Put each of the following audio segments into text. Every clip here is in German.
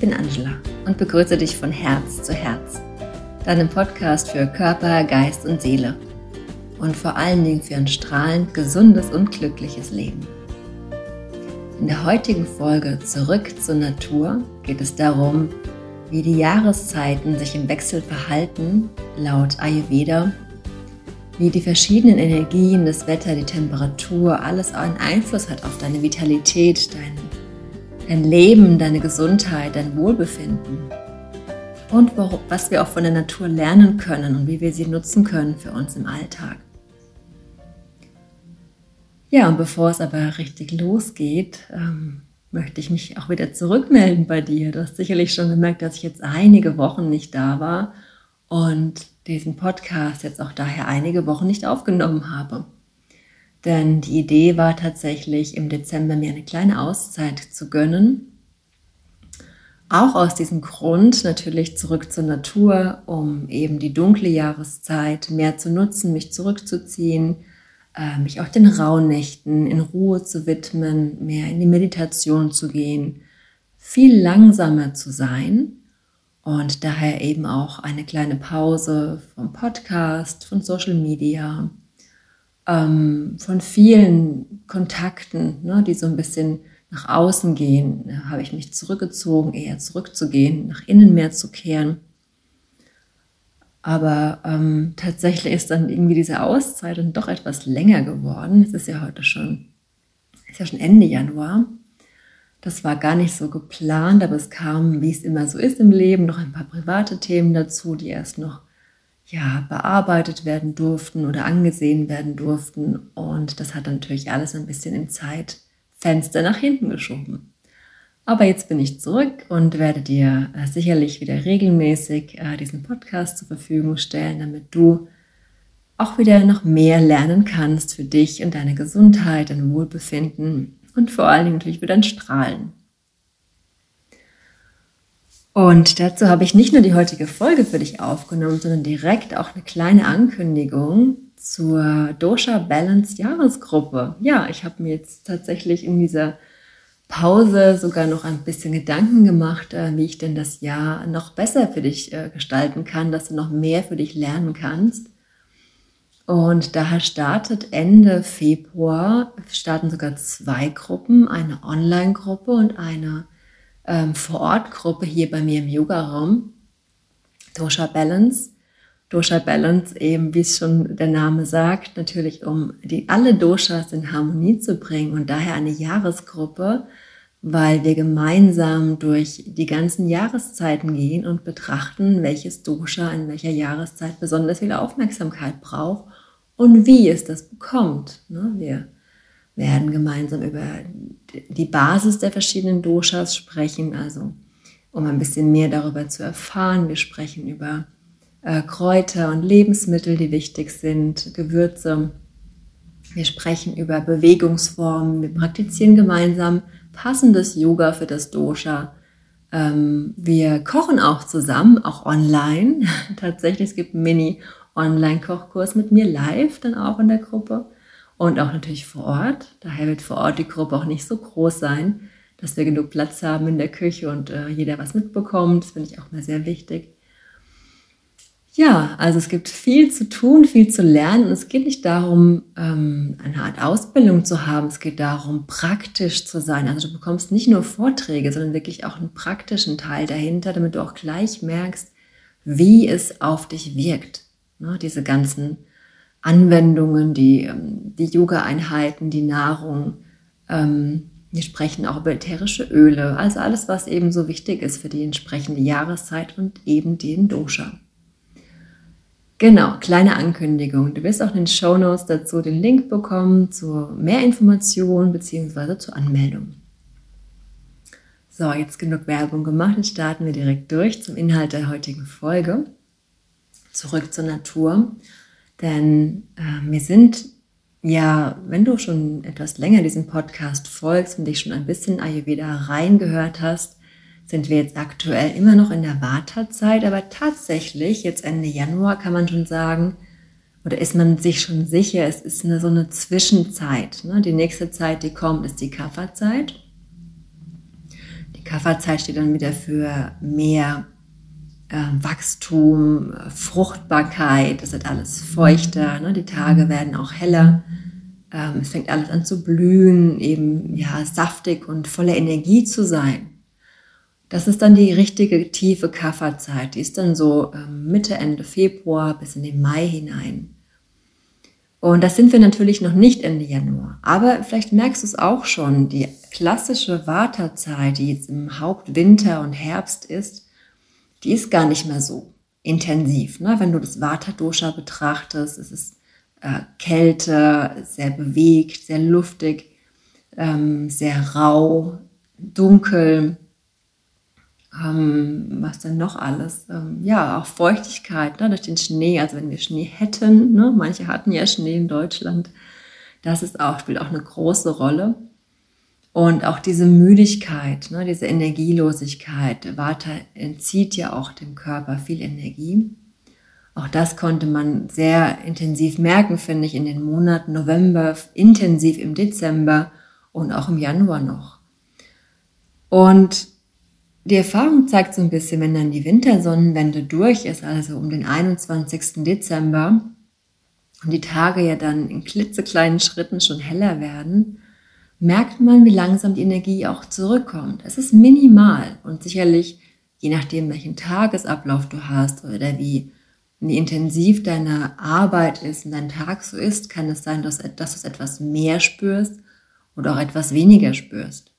Ich bin Angela und begrüße dich von Herz zu Herz, deinem Podcast für Körper, Geist und Seele und vor allen Dingen für ein strahlend gesundes und glückliches Leben. In der heutigen Folge Zurück zur Natur geht es darum, wie die Jahreszeiten sich im Wechsel verhalten, laut Ayurveda, wie die verschiedenen Energien, das Wetter, die Temperatur, alles einen Einfluss hat auf deine Vitalität, dein, dein Leben, deine Gesundheit, dein Wohlbefinden und was wir auch von der Natur lernen können und wie wir sie nutzen können für uns im Alltag. Ja, und bevor es aber richtig losgeht, ähm, möchte ich mich auch wieder zurückmelden bei dir. Du hast sicherlich schon gemerkt, dass ich jetzt einige Wochen nicht da war und diesen Podcast jetzt auch daher einige Wochen nicht aufgenommen habe. Denn die Idee war tatsächlich im Dezember mir eine kleine Auszeit zu gönnen. Auch aus diesem Grund natürlich zurück zur Natur, um eben die dunkle Jahreszeit mehr zu nutzen, mich zurückzuziehen, äh, mich auch den Rauhnächten in Ruhe zu widmen, mehr in die Meditation zu gehen, viel langsamer zu sein und daher eben auch eine kleine Pause vom Podcast, von Social Media, ähm, von vielen Kontakten, ne, die so ein bisschen nach außen gehen, da habe ich mich zurückgezogen, eher zurückzugehen, nach innen mehr zu kehren aber ähm, tatsächlich ist dann irgendwie diese Auszeit dann doch etwas länger geworden. Es ist ja heute schon, ist ja schon Ende Januar. Das war gar nicht so geplant, aber es kam, wie es immer so ist im Leben, noch ein paar private Themen dazu, die erst noch ja, bearbeitet werden durften oder angesehen werden durften. Und das hat natürlich alles ein bisschen im Zeitfenster nach hinten geschoben. Aber jetzt bin ich zurück und werde dir äh, sicherlich wieder regelmäßig äh, diesen Podcast zur Verfügung stellen, damit du auch wieder noch mehr lernen kannst für dich und deine Gesundheit, dein Wohlbefinden und vor allen Dingen natürlich für dein Strahlen. Und dazu habe ich nicht nur die heutige Folge für dich aufgenommen, sondern direkt auch eine kleine Ankündigung zur Dosha Balance Jahresgruppe. Ja, ich habe mir jetzt tatsächlich in dieser Pause sogar noch ein bisschen Gedanken gemacht, äh, wie ich denn das Jahr noch besser für dich äh, gestalten kann, dass du noch mehr für dich lernen kannst. Und daher startet Ende Februar, starten sogar zwei Gruppen, eine Online-Gruppe und eine ähm, Vor-Ort-Gruppe hier bei mir im Yoga-Raum, Dosha Balance. Dosha Balance eben, wie es schon der Name sagt, natürlich um die alle Doshas in Harmonie zu bringen und daher eine Jahresgruppe, weil wir gemeinsam durch die ganzen Jahreszeiten gehen und betrachten, welches Dosha in welcher Jahreszeit besonders viel Aufmerksamkeit braucht und wie es das bekommt. Ne? Wir werden gemeinsam über die Basis der verschiedenen Doshas sprechen, also um ein bisschen mehr darüber zu erfahren. Wir sprechen über äh, Kräuter und Lebensmittel, die wichtig sind, Gewürze. Wir sprechen über Bewegungsformen. Wir praktizieren gemeinsam passendes Yoga für das Dosha. Ähm, wir kochen auch zusammen, auch online. Tatsächlich, es gibt einen Mini-Online-Kochkurs mit mir live, dann auch in der Gruppe. Und auch natürlich vor Ort. Daher wird vor Ort die Gruppe auch nicht so groß sein, dass wir genug Platz haben in der Küche und äh, jeder was mitbekommt. Das finde ich auch mal sehr wichtig. Ja, also es gibt viel zu tun, viel zu lernen. Es geht nicht darum, ähm, eine Art Ausbildung zu haben. Es geht darum, praktisch zu sein. Also du bekommst nicht nur Vorträge, sondern wirklich auch einen praktischen Teil dahinter, damit du auch gleich merkst, wie es auf dich wirkt. Ne, diese ganzen Anwendungen, die, ähm, die Yoga-Einheiten, die Nahrung. Ähm, wir sprechen auch über ätherische Öle. Also alles, was eben so wichtig ist für die entsprechende Jahreszeit und eben den Dosha. Genau, kleine Ankündigung. Du wirst auch in den Show Notes dazu den Link bekommen zu mehr Informationen bzw. zur Anmeldung. So, jetzt genug Werbung gemacht. Jetzt starten wir direkt durch zum Inhalt der heutigen Folge. Zurück zur Natur. Denn äh, wir sind ja, wenn du schon etwas länger diesem Podcast folgst und dich schon ein bisschen Ayurveda reingehört hast, sind wir jetzt aktuell immer noch in der Wartezeit, aber tatsächlich, jetzt Ende Januar kann man schon sagen, oder ist man sich schon sicher, es ist eine, so eine Zwischenzeit. Ne? Die nächste Zeit, die kommt, ist die Kafferzeit. Die Kafferzeit steht dann wieder für mehr Wachstum, Fruchtbarkeit, es wird alles feuchter, ne? die Tage werden auch heller. Ähm, es fängt alles an zu blühen, eben ja saftig und voller Energie zu sein. Das ist dann die richtige tiefe Kafferzeit. Die ist dann so ähm, Mitte, Ende Februar bis in den Mai hinein. Und das sind wir natürlich noch nicht Ende Januar. Aber vielleicht merkst du es auch schon, die klassische Wartezeit, die jetzt im Hauptwinter und Herbst ist, die ist gar nicht mehr so intensiv. Ne? Wenn du das Vata-Dosha betrachtest, es ist äh, Kälte, sehr bewegt, sehr luftig, ähm, sehr rau, dunkel. Ähm, was denn noch alles? Ähm, ja, auch Feuchtigkeit ne, durch den Schnee. Also wenn wir Schnee hätten, ne, manche hatten ja Schnee in Deutschland, das ist auch, spielt auch eine große Rolle. Und auch diese Müdigkeit, ne, diese Energielosigkeit, Vata entzieht ja auch dem Körper viel Energie. Auch das konnte man sehr intensiv merken, finde ich, in den Monaten November, intensiv im Dezember und auch im Januar noch. Und die Erfahrung zeigt so ein bisschen, wenn dann die Wintersonnenwende durch ist, also um den 21. Dezember, und die Tage ja dann in klitzekleinen Schritten schon heller werden, merkt man, wie langsam die Energie auch zurückkommt. Es ist minimal und sicherlich, je nachdem, welchen Tagesablauf du hast oder wie, intensiv deine Arbeit ist und dein Tag so ist, kann es sein, dass, dass du es etwas mehr spürst oder auch etwas weniger spürst.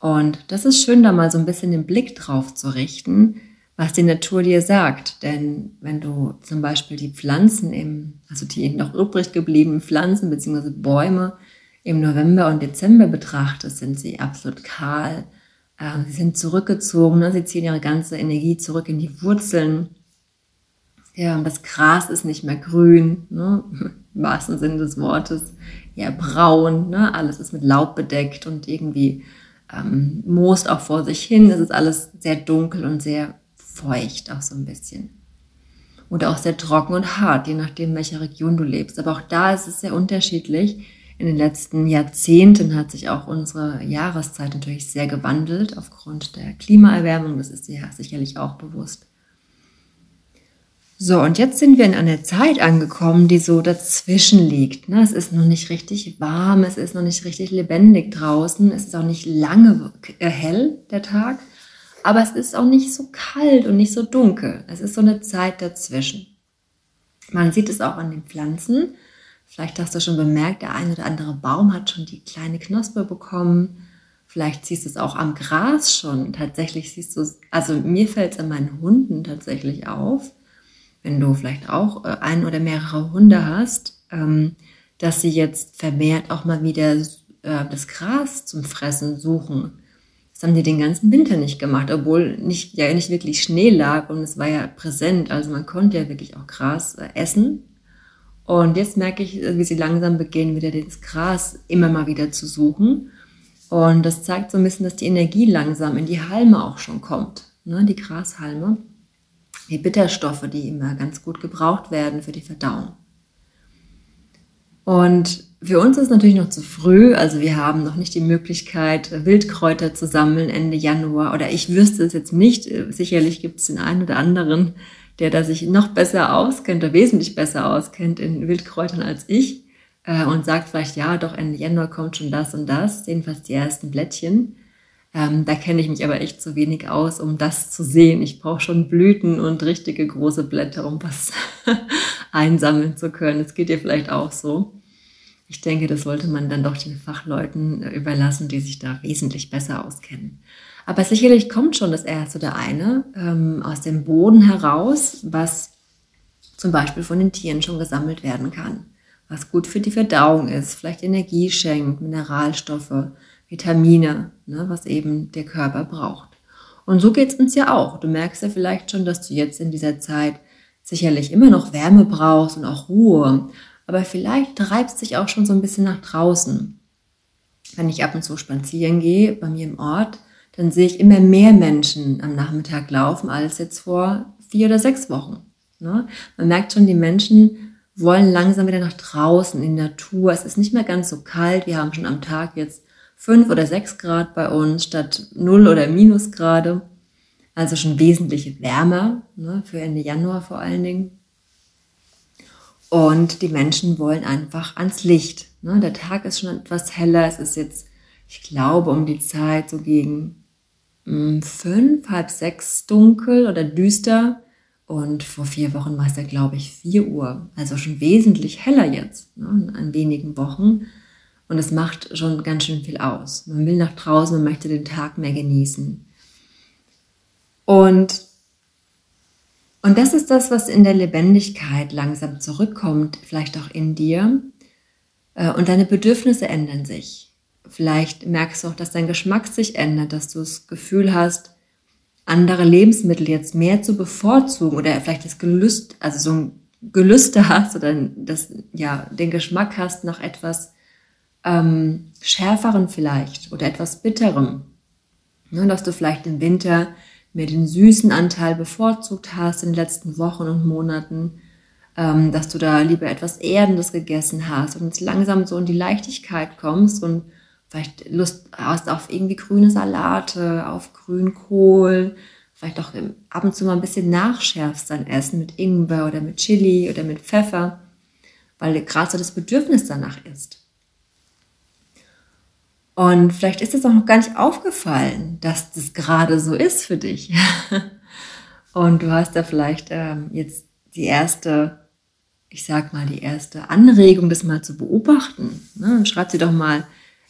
Und das ist schön, da mal so ein bisschen den Blick drauf zu richten, was die Natur dir sagt. Denn wenn du zum Beispiel die Pflanzen im, also die noch übrig gebliebenen Pflanzen bzw. Bäume im November und Dezember betrachtest, sind sie absolut kahl. Ähm, sie sind zurückgezogen, ne? sie ziehen ihre ganze Energie zurück in die Wurzeln. Ja, das Gras ist nicht mehr grün, ne? im wahrsten Sinne des Wortes, ja braun, ne? alles ist mit Laub bedeckt und irgendwie ähm, moost auch vor sich hin. Es ist alles sehr dunkel und sehr feucht, auch so ein bisschen. Oder auch sehr trocken und hart, je nachdem, welcher Region du lebst. Aber auch da ist es sehr unterschiedlich. In den letzten Jahrzehnten hat sich auch unsere Jahreszeit natürlich sehr gewandelt aufgrund der Klimaerwärmung. Das ist dir sicherlich auch bewusst. So, und jetzt sind wir in einer Zeit angekommen, die so dazwischen liegt. Ne? Es ist noch nicht richtig warm, es ist noch nicht richtig lebendig draußen, es ist auch nicht lange äh, hell, der Tag, aber es ist auch nicht so kalt und nicht so dunkel. Es ist so eine Zeit dazwischen. Man sieht es auch an den Pflanzen. Vielleicht hast du schon bemerkt, der eine oder andere Baum hat schon die kleine Knospe bekommen. Vielleicht siehst du es auch am Gras schon. Tatsächlich siehst du es, also mir fällt es an meinen Hunden tatsächlich auf wenn du vielleicht auch äh, ein oder mehrere Hunde hast, ähm, dass sie jetzt vermehrt auch mal wieder äh, das Gras zum Fressen suchen. Das haben die den ganzen Winter nicht gemacht, obwohl nicht, ja nicht wirklich Schnee lag und es war ja präsent. Also man konnte ja wirklich auch Gras äh, essen. Und jetzt merke ich, wie sie langsam beginnen, wieder das Gras immer mal wieder zu suchen. Und das zeigt so ein bisschen, dass die Energie langsam in die Halme auch schon kommt, ne, die Grashalme die Bitterstoffe, die immer ganz gut gebraucht werden für die Verdauung. Und für uns ist es natürlich noch zu früh, also wir haben noch nicht die Möglichkeit, Wildkräuter zu sammeln Ende Januar. Oder ich wüsste es jetzt nicht. Sicherlich gibt es den einen oder anderen, der da sich noch besser auskennt oder wesentlich besser auskennt in Wildkräutern als ich äh, und sagt vielleicht, ja, doch Ende Januar kommt schon das und das, jedenfalls die ersten Blättchen. Ähm, da kenne ich mich aber echt zu wenig aus, um das zu sehen. Ich brauche schon Blüten und richtige große Blätter, um was einsammeln zu können. Das geht dir vielleicht auch so. Ich denke, das sollte man dann doch den Fachleuten äh, überlassen, die sich da wesentlich besser auskennen. Aber sicherlich kommt schon das erste oder eine ähm, aus dem Boden heraus, was zum Beispiel von den Tieren schon gesammelt werden kann, was gut für die Verdauung ist, vielleicht Energie schenkt, Mineralstoffe, Vitamine, ne, was eben der Körper braucht. Und so geht es uns ja auch. Du merkst ja vielleicht schon, dass du jetzt in dieser Zeit sicherlich immer noch Wärme brauchst und auch Ruhe. Aber vielleicht treibst dich auch schon so ein bisschen nach draußen. Wenn ich ab und zu spazieren gehe bei mir im Ort, dann sehe ich immer mehr Menschen am Nachmittag laufen als jetzt vor vier oder sechs Wochen. Ne? Man merkt schon, die Menschen wollen langsam wieder nach draußen in die Natur. Es ist nicht mehr ganz so kalt. Wir haben schon am Tag jetzt fünf oder sechs Grad bei uns statt null oder Minusgrade. Also schon wesentlich wärmer, ne, für Ende Januar vor allen Dingen. Und die Menschen wollen einfach ans Licht. Ne? Der Tag ist schon etwas heller. Es ist jetzt, ich glaube, um die Zeit so gegen mh, hm, fünf, halb sechs dunkel oder düster. Und vor vier Wochen war es ja, glaube ich, vier Uhr. Also schon wesentlich heller jetzt, ne? an wenigen Wochen. Und es macht schon ganz schön viel aus. Man will nach draußen, man möchte den Tag mehr genießen. Und, und das ist das, was in der Lebendigkeit langsam zurückkommt, vielleicht auch in dir. Äh, und deine Bedürfnisse ändern sich. Vielleicht merkst du auch, dass dein Geschmack sich ändert, dass du das Gefühl hast, andere Lebensmittel jetzt mehr zu bevorzugen oder vielleicht das Gelüst, also so ein Gelüste hast oder das, ja, den Geschmack hast nach etwas ähm, schärferen vielleicht oder etwas bitterem. Ne, dass du vielleicht im Winter mehr den süßen Anteil bevorzugt hast in den letzten Wochen und Monaten, ähm, dass du da lieber etwas Erdendes gegessen hast und jetzt langsam so in die Leichtigkeit kommst und vielleicht Lust hast auf irgendwie grüne Salate, auf Grünkohl, vielleicht auch ab und zu mal ein bisschen nachschärfst dein Essen mit Ingwer oder mit Chili oder mit Pfeffer, weil gerade so das Bedürfnis danach ist. Und vielleicht ist es auch noch gar nicht aufgefallen, dass das gerade so ist für dich. Und du hast da vielleicht ähm, jetzt die erste, ich sag mal, die erste Anregung, das mal zu beobachten. Ne? Schreib dir doch mal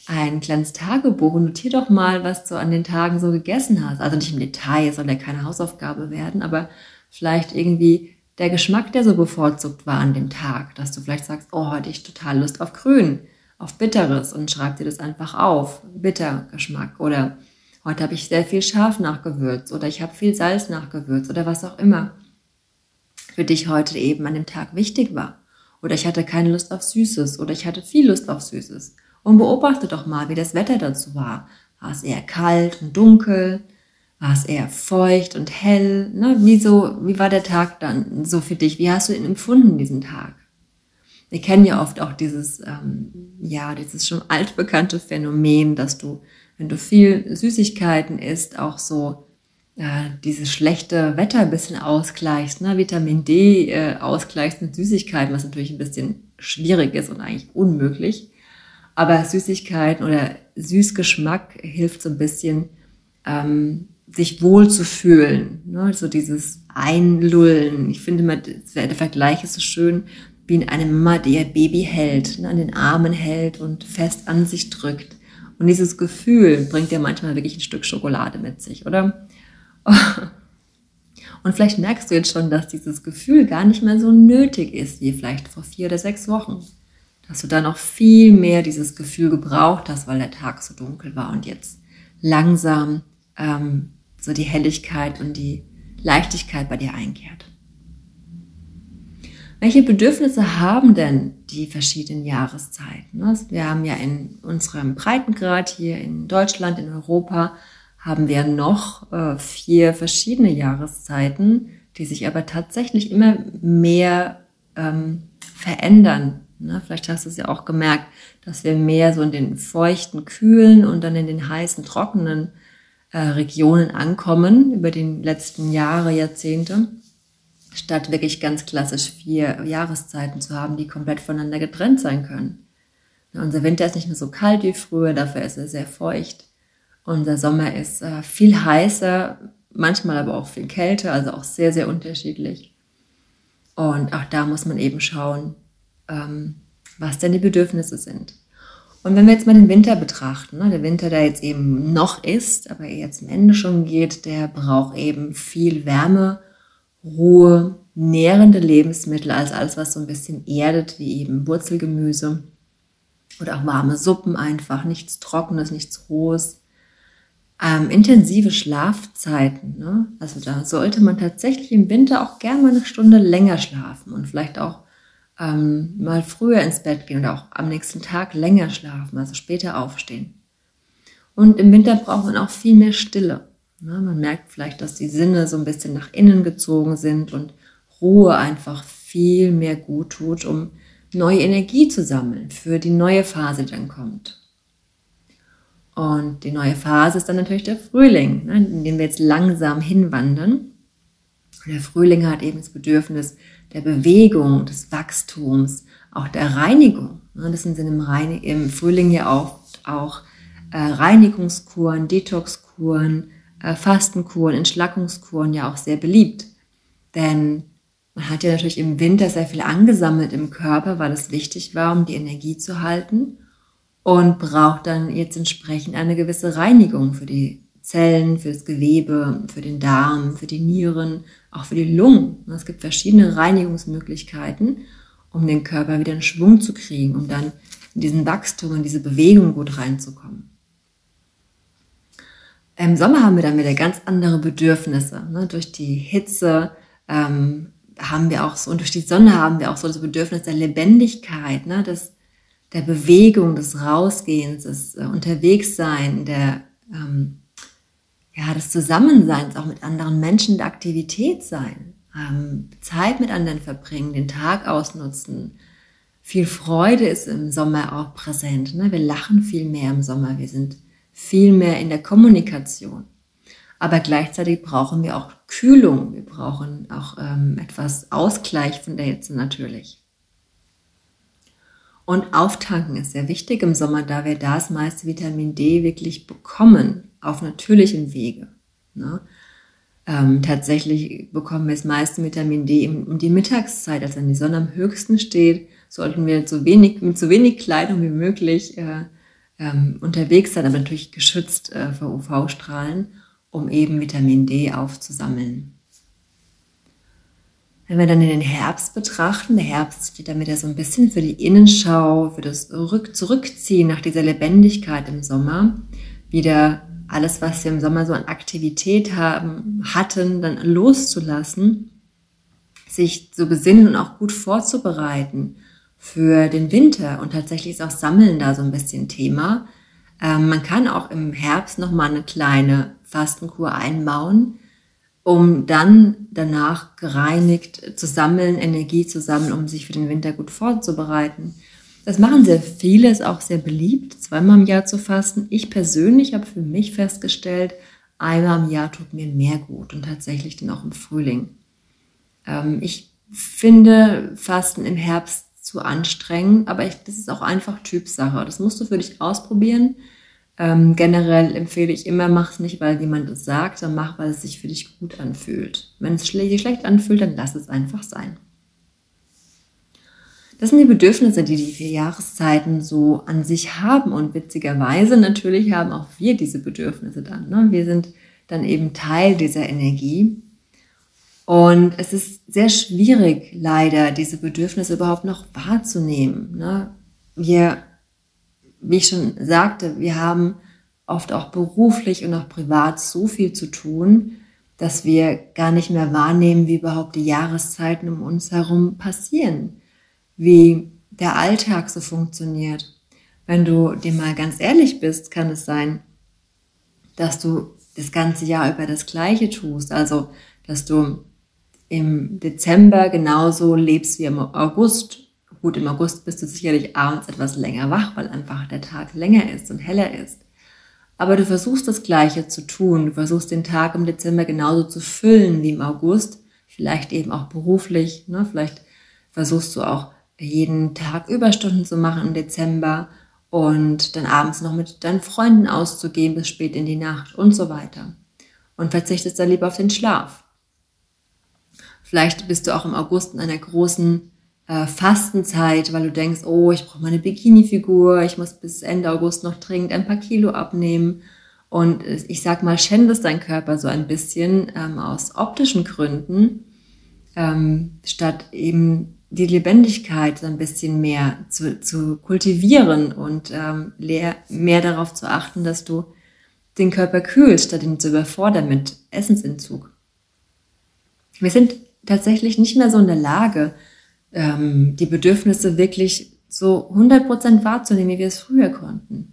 ein kleines Tagebuch und notier doch mal, was du an den Tagen so gegessen hast. Also nicht im Detail, soll ja keine Hausaufgabe werden, aber vielleicht irgendwie der Geschmack, der so bevorzugt war an dem Tag, dass du vielleicht sagst, oh, heute ich total Lust auf Grün auf Bitteres und schreib dir das einfach auf. Bittergeschmack oder heute habe ich sehr viel Schaf nachgewürzt oder ich habe viel Salz nachgewürzt oder was auch immer für dich heute eben an dem Tag wichtig war. Oder ich hatte keine Lust auf Süßes oder ich hatte viel Lust auf Süßes. Und beobachte doch mal, wie das Wetter dazu war. War es eher kalt und dunkel? War es eher feucht und hell? Ne? Wie, wie war der Tag dann so für dich? Wie hast du ihn empfunden, diesen Tag? Wir kennen ja oft auch dieses, ähm, ja, dieses schon altbekannte Phänomen, dass du, wenn du viel Süßigkeiten isst, auch so äh, dieses schlechte Wetter ein bisschen ausgleichst, ne? Vitamin D äh, ausgleichst mit Süßigkeiten, was natürlich ein bisschen schwierig ist und eigentlich unmöglich. Aber Süßigkeiten oder Süßgeschmack hilft so ein bisschen, ähm, sich wohl zu fühlen. Ne? So dieses Einlullen. Ich finde, der Vergleich ist so schön wie in eine Mama, die ihr Baby hält, ne, an den Armen hält und fest an sich drückt. Und dieses Gefühl bringt ja manchmal wirklich ein Stück Schokolade mit sich, oder? Und vielleicht merkst du jetzt schon, dass dieses Gefühl gar nicht mehr so nötig ist, wie vielleicht vor vier oder sechs Wochen. Dass du da noch viel mehr dieses Gefühl gebraucht hast, weil der Tag so dunkel war und jetzt langsam ähm, so die Helligkeit und die Leichtigkeit bei dir einkehrt. Welche Bedürfnisse haben denn die verschiedenen Jahreszeiten? Also wir haben ja in unserem Breitengrad hier in Deutschland, in Europa, haben wir noch äh, vier verschiedene Jahreszeiten, die sich aber tatsächlich immer mehr ähm, verändern. Ne? Vielleicht hast du es ja auch gemerkt, dass wir mehr so in den feuchten, kühlen und dann in den heißen, trockenen äh, Regionen ankommen über die letzten Jahre, Jahrzehnte statt wirklich ganz klassisch vier Jahreszeiten zu haben, die komplett voneinander getrennt sein können. Unser Winter ist nicht mehr so kalt wie früher, dafür ist er sehr feucht. Unser Sommer ist äh, viel heißer, manchmal aber auch viel kälter, also auch sehr, sehr unterschiedlich. Und auch da muss man eben schauen, ähm, was denn die Bedürfnisse sind. Und wenn wir jetzt mal den Winter betrachten, ne, der Winter, der jetzt eben noch ist, aber jetzt zum Ende schon geht, der braucht eben viel Wärme rohe, nährende Lebensmittel als alles, was so ein bisschen erdet, wie eben Wurzelgemüse oder auch warme Suppen einfach, nichts Trockenes, nichts Rohes. Ähm, intensive Schlafzeiten. Ne? Also da sollte man tatsächlich im Winter auch gerne mal eine Stunde länger schlafen und vielleicht auch ähm, mal früher ins Bett gehen oder auch am nächsten Tag länger schlafen, also später aufstehen. Und im Winter braucht man auch viel mehr Stille. Na, man merkt vielleicht, dass die Sinne so ein bisschen nach innen gezogen sind und Ruhe einfach viel mehr gut tut, um neue Energie zu sammeln für die neue Phase, die dann kommt. Und die neue Phase ist dann natürlich der Frühling, ne, in dem wir jetzt langsam hinwandern. Und der Frühling hat eben das Bedürfnis der Bewegung, des Wachstums, auch der Reinigung. Ne. Das sind im, im Frühling ja auch, auch äh, Reinigungskuren, Detoxkuren, Fastenkuren, Entschlackungskuren ja auch sehr beliebt. Denn man hat ja natürlich im Winter sehr viel angesammelt im Körper, weil es wichtig war, um die Energie zu halten und braucht dann jetzt entsprechend eine gewisse Reinigung für die Zellen, für das Gewebe, für den Darm, für die Nieren, auch für die Lungen. Es gibt verschiedene Reinigungsmöglichkeiten, um den Körper wieder in Schwung zu kriegen, um dann in diesen Wachstum, in diese Bewegung gut reinzukommen. Im Sommer haben wir dann wieder ganz andere Bedürfnisse. Ne? Durch die Hitze ähm, haben wir auch so, und durch die Sonne haben wir auch so das Bedürfnis der Lebendigkeit, ne? des, der Bewegung, des Rausgehens, des äh, Unterwegssein, der, ähm, ja, des Zusammenseins auch mit anderen Menschen, der Aktivität sein, ähm, Zeit mit anderen verbringen, den Tag ausnutzen. Viel Freude ist im Sommer auch präsent. Ne? Wir lachen viel mehr im Sommer. Wir sind viel mehr in der Kommunikation. Aber gleichzeitig brauchen wir auch Kühlung. Wir brauchen auch ähm, etwas Ausgleich von der Hitze natürlich. Und auftanken ist sehr wichtig im Sommer, da wir das meiste Vitamin D wirklich bekommen, auf natürlichem Wege. Ne? Ähm, tatsächlich bekommen wir das meiste Vitamin D um die Mittagszeit, als wenn die Sonne am höchsten steht, sollten wir so wenig, mit so wenig Kleidung wie möglich äh, ähm, unterwegs sein, aber natürlich geschützt äh, vor UV-Strahlen, um eben Vitamin D aufzusammeln. Wenn wir dann in den Herbst betrachten, der Herbst steht dann wieder so ein bisschen für die Innenschau, für das Rück Zurückziehen nach dieser Lebendigkeit im Sommer, wieder alles, was wir im Sommer so an Aktivität haben, hatten, dann loszulassen, sich zu besinnen und auch gut vorzubereiten für den Winter. Und tatsächlich ist auch Sammeln da so ein bisschen Thema. Ähm, man kann auch im Herbst nochmal eine kleine Fastenkur einbauen, um dann danach gereinigt zu sammeln, Energie zu sammeln, um sich für den Winter gut vorzubereiten. Das machen sehr viele, ist auch sehr beliebt, zweimal im Jahr zu fasten. Ich persönlich habe für mich festgestellt, einmal im Jahr tut mir mehr gut und tatsächlich dann auch im Frühling. Ähm, ich finde Fasten im Herbst zu anstrengend, aber ich, das ist auch einfach Typsache. Das musst du für dich ausprobieren. Ähm, generell empfehle ich immer, mach es nicht, weil jemand es sagt, sondern mach, weil es sich für dich gut anfühlt. Wenn es sich schlecht anfühlt, dann lass es einfach sein. Das sind die Bedürfnisse, die die vier Jahreszeiten so an sich haben. Und witzigerweise natürlich haben auch wir diese Bedürfnisse dann. Ne? Wir sind dann eben Teil dieser Energie. Und es ist sehr schwierig, leider, diese Bedürfnisse überhaupt noch wahrzunehmen. Ne? Wir, wie ich schon sagte, wir haben oft auch beruflich und auch privat so viel zu tun, dass wir gar nicht mehr wahrnehmen, wie überhaupt die Jahreszeiten um uns herum passieren, wie der Alltag so funktioniert. Wenn du dir mal ganz ehrlich bist, kann es sein, dass du das ganze Jahr über das Gleiche tust. Also, dass du im Dezember genauso lebst wie im August. Gut, im August bist du sicherlich abends etwas länger wach, weil einfach der Tag länger ist und heller ist. Aber du versuchst das Gleiche zu tun. Du versuchst den Tag im Dezember genauso zu füllen wie im August. Vielleicht eben auch beruflich. Ne? Vielleicht versuchst du auch jeden Tag Überstunden zu machen im Dezember und dann abends noch mit deinen Freunden auszugehen bis spät in die Nacht und so weiter. Und verzichtest dann lieber auf den Schlaf. Vielleicht bist du auch im August in einer großen äh, Fastenzeit, weil du denkst, oh, ich brauche meine Bikini-Figur, ich muss bis Ende August noch dringend ein paar Kilo abnehmen. Und ich sag mal, schändest dein Körper so ein bisschen ähm, aus optischen Gründen, ähm, statt eben die Lebendigkeit so ein bisschen mehr zu, zu kultivieren und ähm, mehr darauf zu achten, dass du den Körper kühlst, statt ihn zu überfordern mit Essensentzug. Wir sind tatsächlich nicht mehr so in der Lage, ähm, die Bedürfnisse wirklich so 100% wahrzunehmen, wie wir es früher konnten.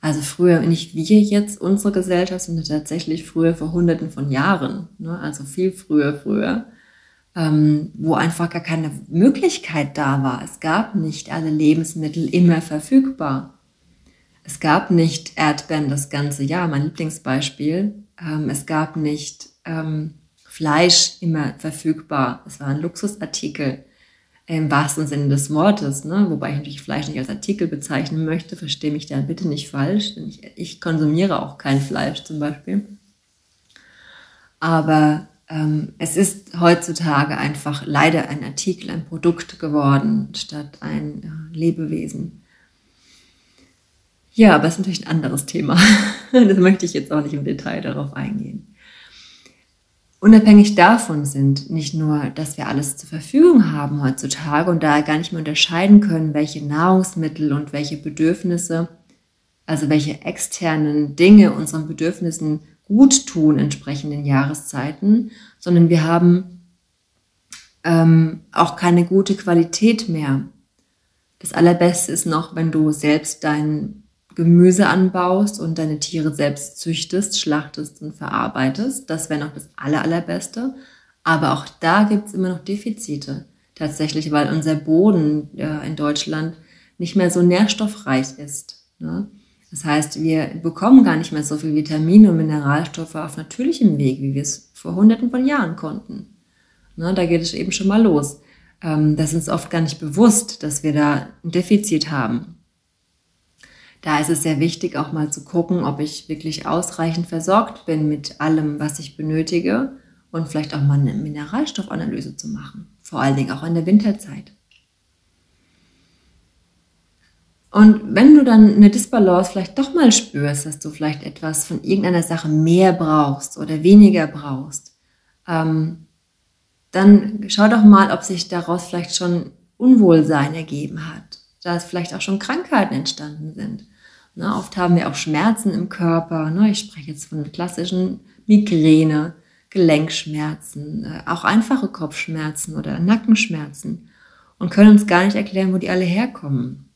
Also früher, nicht wir jetzt, unsere Gesellschaft, sondern tatsächlich früher vor hunderten von Jahren, ne? also viel früher, früher, ähm, wo einfach gar keine Möglichkeit da war. Es gab nicht alle Lebensmittel immer verfügbar. Es gab nicht Erdbeeren das ganze Jahr, mein Lieblingsbeispiel. Ähm, es gab nicht ähm, Fleisch immer verfügbar. Es war ein Luxusartikel im wahrsten Sinne des Wortes, ne? wobei ich natürlich Fleisch nicht als Artikel bezeichnen möchte, verstehe mich da bitte nicht falsch, denn ich, ich konsumiere auch kein Fleisch zum Beispiel. Aber ähm, es ist heutzutage einfach leider ein Artikel, ein Produkt geworden, statt ein äh, Lebewesen. Ja, aber es ist natürlich ein anderes Thema. das möchte ich jetzt auch nicht im Detail darauf eingehen. Unabhängig davon sind nicht nur, dass wir alles zur Verfügung haben heutzutage und da gar nicht mehr unterscheiden können, welche Nahrungsmittel und welche Bedürfnisse, also welche externen Dinge unseren Bedürfnissen gut tun entsprechenden Jahreszeiten, sondern wir haben ähm, auch keine gute Qualität mehr. Das Allerbeste ist noch, wenn du selbst dein Gemüse anbaust und deine Tiere selbst züchtest, schlachtest und verarbeitest. Das wäre noch das aller, allerbeste. Aber auch da gibt es immer noch Defizite. Tatsächlich, weil unser Boden äh, in Deutschland nicht mehr so nährstoffreich ist. Ne? Das heißt, wir bekommen gar nicht mehr so viel Vitamine und Mineralstoffe auf natürlichem Weg, wie wir es vor hunderten von Jahren konnten. Ne? Da geht es eben schon mal los. Ähm, das ist oft gar nicht bewusst, dass wir da ein Defizit haben. Da ist es sehr wichtig, auch mal zu gucken, ob ich wirklich ausreichend versorgt bin mit allem, was ich benötige und vielleicht auch mal eine Mineralstoffanalyse zu machen. Vor allen Dingen auch in der Winterzeit. Und wenn du dann eine Disbalance vielleicht doch mal spürst, dass du vielleicht etwas von irgendeiner Sache mehr brauchst oder weniger brauchst, ähm, dann schau doch mal, ob sich daraus vielleicht schon Unwohlsein ergeben hat, dass vielleicht auch schon Krankheiten entstanden sind. Ne, oft haben wir auch Schmerzen im Körper. Ne? Ich spreche jetzt von klassischen Migräne, Gelenkschmerzen, äh, auch einfache Kopfschmerzen oder Nackenschmerzen und können uns gar nicht erklären, wo die alle herkommen.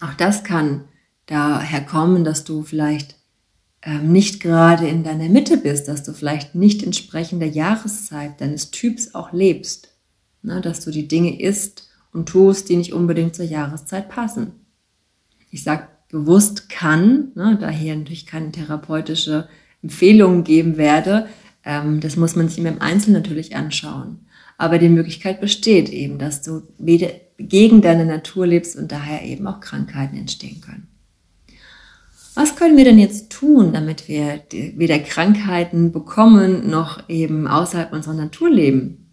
Auch das kann daher kommen, dass du vielleicht ähm, nicht gerade in deiner Mitte bist, dass du vielleicht nicht entsprechend der Jahreszeit deines Typs auch lebst, ne? dass du die Dinge isst und tust, die nicht unbedingt zur Jahreszeit passen. Ich sage bewusst kann, ne, da hier natürlich keine therapeutische Empfehlungen geben werde, ähm, das muss man sich im Einzelnen natürlich anschauen. Aber die Möglichkeit besteht eben, dass du wieder gegen deine Natur lebst und daher eben auch Krankheiten entstehen können. Was können wir denn jetzt tun, damit wir weder Krankheiten bekommen noch eben außerhalb unserer Natur leben?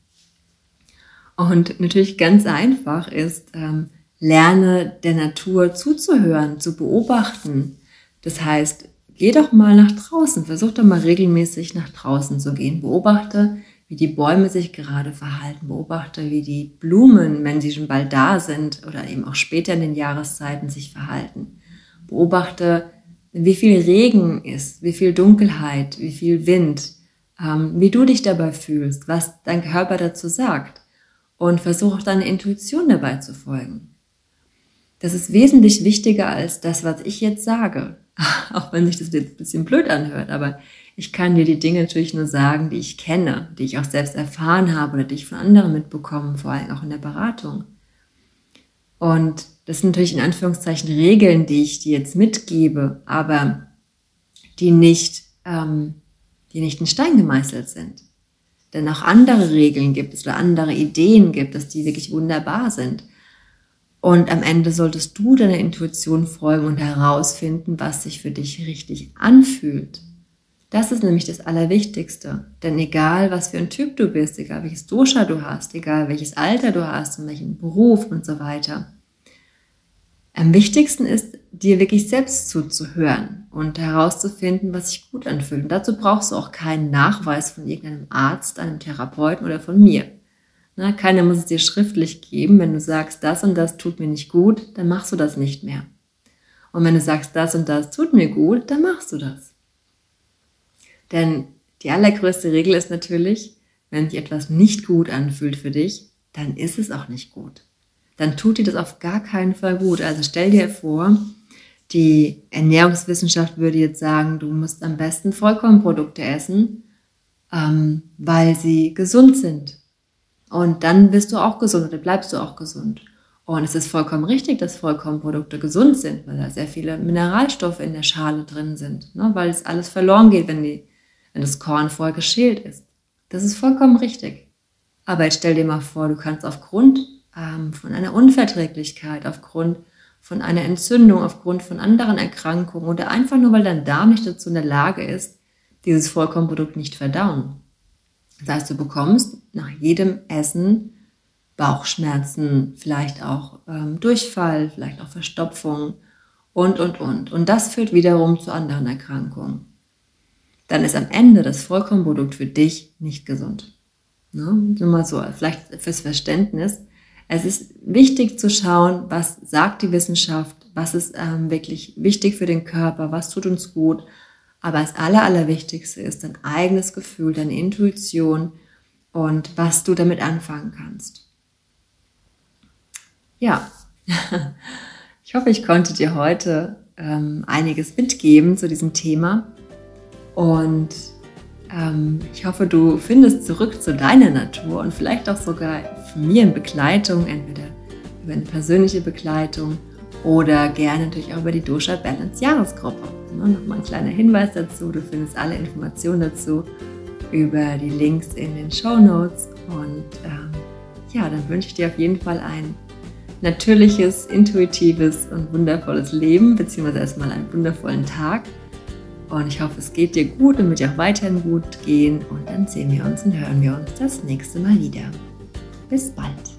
Und natürlich ganz einfach ist, ähm, lerne der Natur zuzuhören, zu beobachten. Das heißt, geh doch mal nach draußen, versuch doch mal regelmäßig nach draußen zu gehen. Beobachte, wie die Bäume sich gerade verhalten. Beobachte, wie die Blumen, wenn sie schon bald da sind oder eben auch später in den Jahreszeiten sich verhalten. Beobachte, wie viel Regen ist, wie viel Dunkelheit, wie viel Wind, ähm, wie du dich dabei fühlst, was dein Körper dazu sagt. Und versuch auch deine Intuition dabei zu folgen. Das ist wesentlich wichtiger als das, was ich jetzt sage. Auch wenn sich das jetzt ein bisschen blöd anhört, aber ich kann dir die Dinge natürlich nur sagen, die ich kenne, die ich auch selbst erfahren habe oder die ich von anderen mitbekommen, vor allem auch in der Beratung. Und das sind natürlich in Anführungszeichen Regeln, die ich dir jetzt mitgebe, aber die nicht, ähm, die nicht in Stein gemeißelt sind. Denn auch andere Regeln gibt es oder andere Ideen gibt es, die wirklich wunderbar sind. Und am Ende solltest du deiner Intuition folgen und herausfinden, was sich für dich richtig anfühlt. Das ist nämlich das Allerwichtigste. Denn egal, was für ein Typ du bist, egal welches Dosha du hast, egal welches Alter du hast und welchen Beruf und so weiter, am wichtigsten ist, dir wirklich selbst zuzuhören und herauszufinden, was sich gut anfühlt. Und dazu brauchst du auch keinen Nachweis von irgendeinem Arzt, einem Therapeuten oder von mir. Na, keiner muss es dir schriftlich geben. Wenn du sagst, das und das tut mir nicht gut, dann machst du das nicht mehr. Und wenn du sagst, das und das tut mir gut, dann machst du das. Denn die allergrößte Regel ist natürlich, wenn sich etwas nicht gut anfühlt für dich, dann ist es auch nicht gut. Dann tut dir das auf gar keinen Fall gut. Also stell dir vor, die Ernährungswissenschaft würde jetzt sagen, du musst am besten Vollkornprodukte essen, ähm, weil sie gesund sind. Und dann bist du auch gesund oder bleibst du auch gesund. Und es ist vollkommen richtig, dass Vollkornprodukte gesund sind, weil da sehr viele Mineralstoffe in der Schale drin sind, ne? weil es alles verloren geht, wenn, die, wenn das Korn vorher geschält ist. Das ist vollkommen richtig. Aber jetzt stell dir mal vor, du kannst aufgrund ähm, von einer Unverträglichkeit, aufgrund von einer Entzündung, aufgrund von anderen Erkrankungen oder einfach nur, weil dein Darm nicht dazu in der Lage ist, dieses Vollkornprodukt nicht verdauen. Das heißt, du bekommst nach jedem Essen Bauchschmerzen, vielleicht auch ähm, Durchfall, vielleicht auch Verstopfung und, und, und. Und das führt wiederum zu anderen Erkrankungen. Dann ist am Ende das Vollkornprodukt für dich nicht gesund. Ne? Nur mal so, vielleicht fürs Verständnis. Es ist wichtig zu schauen, was sagt die Wissenschaft, was ist ähm, wirklich wichtig für den Körper, was tut uns gut. Aber das Aller, Allerwichtigste ist dein eigenes Gefühl, deine Intuition und was du damit anfangen kannst. Ja, ich hoffe, ich konnte dir heute ähm, einiges mitgeben zu diesem Thema. Und ähm, ich hoffe, du findest zurück zu deiner Natur und vielleicht auch sogar von mir in Begleitung, entweder über eine persönliche Begleitung oder gerne natürlich auch über die Dosha Balance Jahresgruppe. Nochmal ein kleiner Hinweis dazu, du findest alle Informationen dazu über die Links in den Show Notes. Und ähm, ja, dann wünsche ich dir auf jeden Fall einen natürliches, intuitives und wundervolles Leben, beziehungsweise erstmal einen wundervollen Tag. Und ich hoffe, es geht dir gut und wird dir auch weiterhin gut gehen. Und dann sehen wir uns und hören wir uns das nächste Mal wieder. Bis bald.